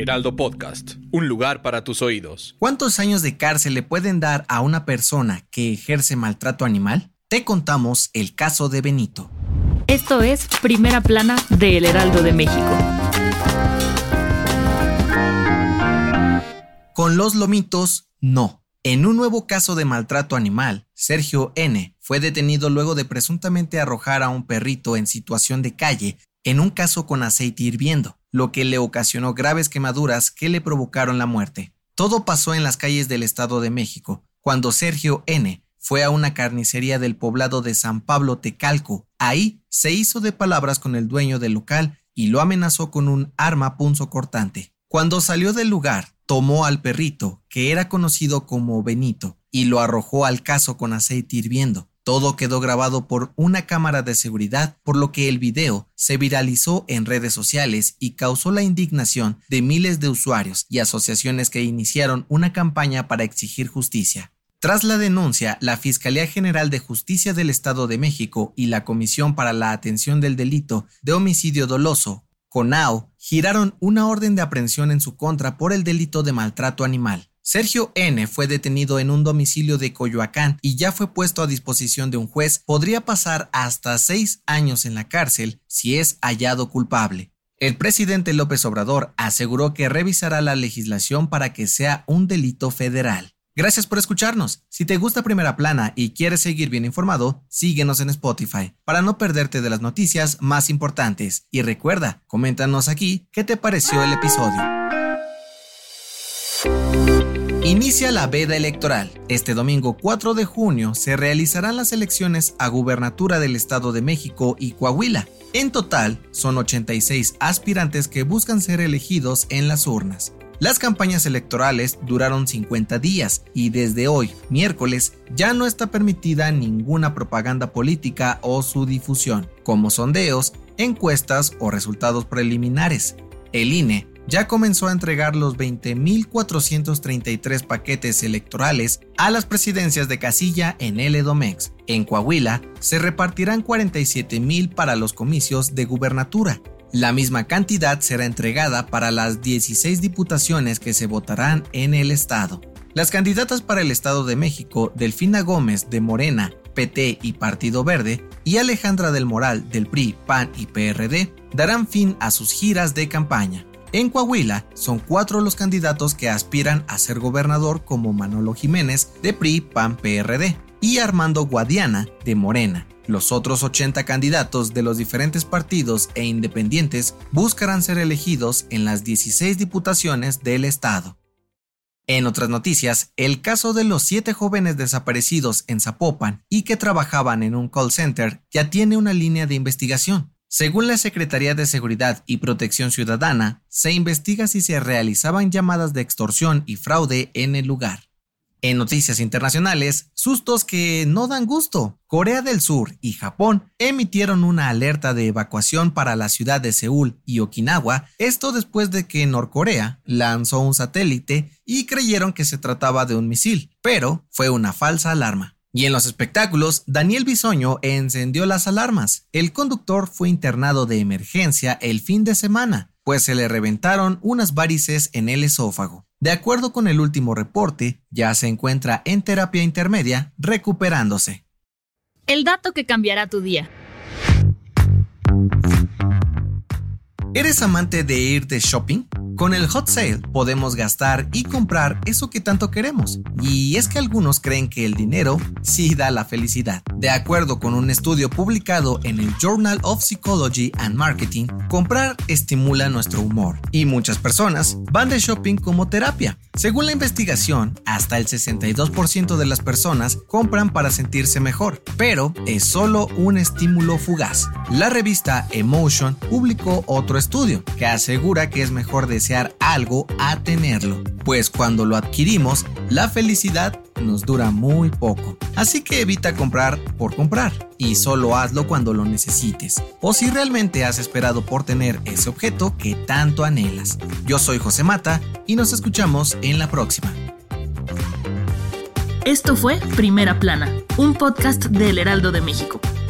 Heraldo Podcast, un lugar para tus oídos. ¿Cuántos años de cárcel le pueden dar a una persona que ejerce maltrato animal? Te contamos el caso de Benito. Esto es Primera Plana de El Heraldo de México. Con los lomitos, no. En un nuevo caso de maltrato animal, Sergio N. fue detenido luego de presuntamente arrojar a un perrito en situación de calle en un caso con aceite hirviendo lo que le ocasionó graves quemaduras que le provocaron la muerte. Todo pasó en las calles del Estado de México, cuando Sergio N. fue a una carnicería del poblado de San Pablo Tecalco. Ahí se hizo de palabras con el dueño del local y lo amenazó con un arma punzocortante. Cuando salió del lugar, tomó al perrito, que era conocido como Benito, y lo arrojó al caso con aceite hirviendo. Todo quedó grabado por una cámara de seguridad, por lo que el video se viralizó en redes sociales y causó la indignación de miles de usuarios y asociaciones que iniciaron una campaña para exigir justicia. Tras la denuncia, la Fiscalía General de Justicia del Estado de México y la Comisión para la Atención del Delito de Homicidio Doloso, CONAO, giraron una orden de aprehensión en su contra por el delito de maltrato animal. Sergio N. fue detenido en un domicilio de Coyoacán y ya fue puesto a disposición de un juez. Podría pasar hasta seis años en la cárcel si es hallado culpable. El presidente López Obrador aseguró que revisará la legislación para que sea un delito federal. Gracias por escucharnos. Si te gusta Primera Plana y quieres seguir bien informado, síguenos en Spotify para no perderte de las noticias más importantes. Y recuerda, coméntanos aquí qué te pareció el episodio. Inicia la veda electoral. Este domingo 4 de junio se realizarán las elecciones a gubernatura del Estado de México y Coahuila. En total, son 86 aspirantes que buscan ser elegidos en las urnas. Las campañas electorales duraron 50 días y desde hoy, miércoles, ya no está permitida ninguna propaganda política o su difusión, como sondeos, encuestas o resultados preliminares. El INE ya comenzó a entregar los 20.433 paquetes electorales a las presidencias de casilla en el Edomex. En Coahuila se repartirán 47.000 para los comicios de gubernatura. La misma cantidad será entregada para las 16 diputaciones que se votarán en el estado. Las candidatas para el Estado de México, Delfina Gómez de Morena, PT y Partido Verde, y Alejandra del Moral del PRI, PAN y PRD, darán fin a sus giras de campaña. En Coahuila son cuatro los candidatos que aspiran a ser gobernador como Manolo Jiménez de PRI PAN PRD y Armando Guadiana de Morena. Los otros 80 candidatos de los diferentes partidos e independientes buscarán ser elegidos en las 16 diputaciones del estado. En otras noticias, el caso de los siete jóvenes desaparecidos en Zapopan y que trabajaban en un call center ya tiene una línea de investigación. Según la Secretaría de Seguridad y Protección Ciudadana, se investiga si se realizaban llamadas de extorsión y fraude en el lugar. En noticias internacionales, sustos que no dan gusto. Corea del Sur y Japón emitieron una alerta de evacuación para la ciudad de Seúl y Okinawa, esto después de que Norcorea lanzó un satélite y creyeron que se trataba de un misil, pero fue una falsa alarma. Y en los espectáculos, Daniel Bisoño encendió las alarmas. El conductor fue internado de emergencia el fin de semana, pues se le reventaron unas varices en el esófago. De acuerdo con el último reporte, ya se encuentra en terapia intermedia recuperándose. El dato que cambiará tu día. ¿Eres amante de ir de shopping? Con el hot sale podemos gastar y comprar eso que tanto queremos. Y es que algunos creen que el dinero sí da la felicidad. De acuerdo con un estudio publicado en el Journal of Psychology and Marketing, comprar estimula nuestro humor. Y muchas personas van de shopping como terapia. Según la investigación, hasta el 62% de las personas compran para sentirse mejor, pero es solo un estímulo fugaz. La revista Emotion publicó otro estudio que asegura que es mejor algo a tenerlo, pues cuando lo adquirimos, la felicidad nos dura muy poco. Así que evita comprar por comprar y solo hazlo cuando lo necesites o si realmente has esperado por tener ese objeto que tanto anhelas. Yo soy José Mata y nos escuchamos en la próxima. Esto fue Primera Plana, un podcast del Heraldo de México.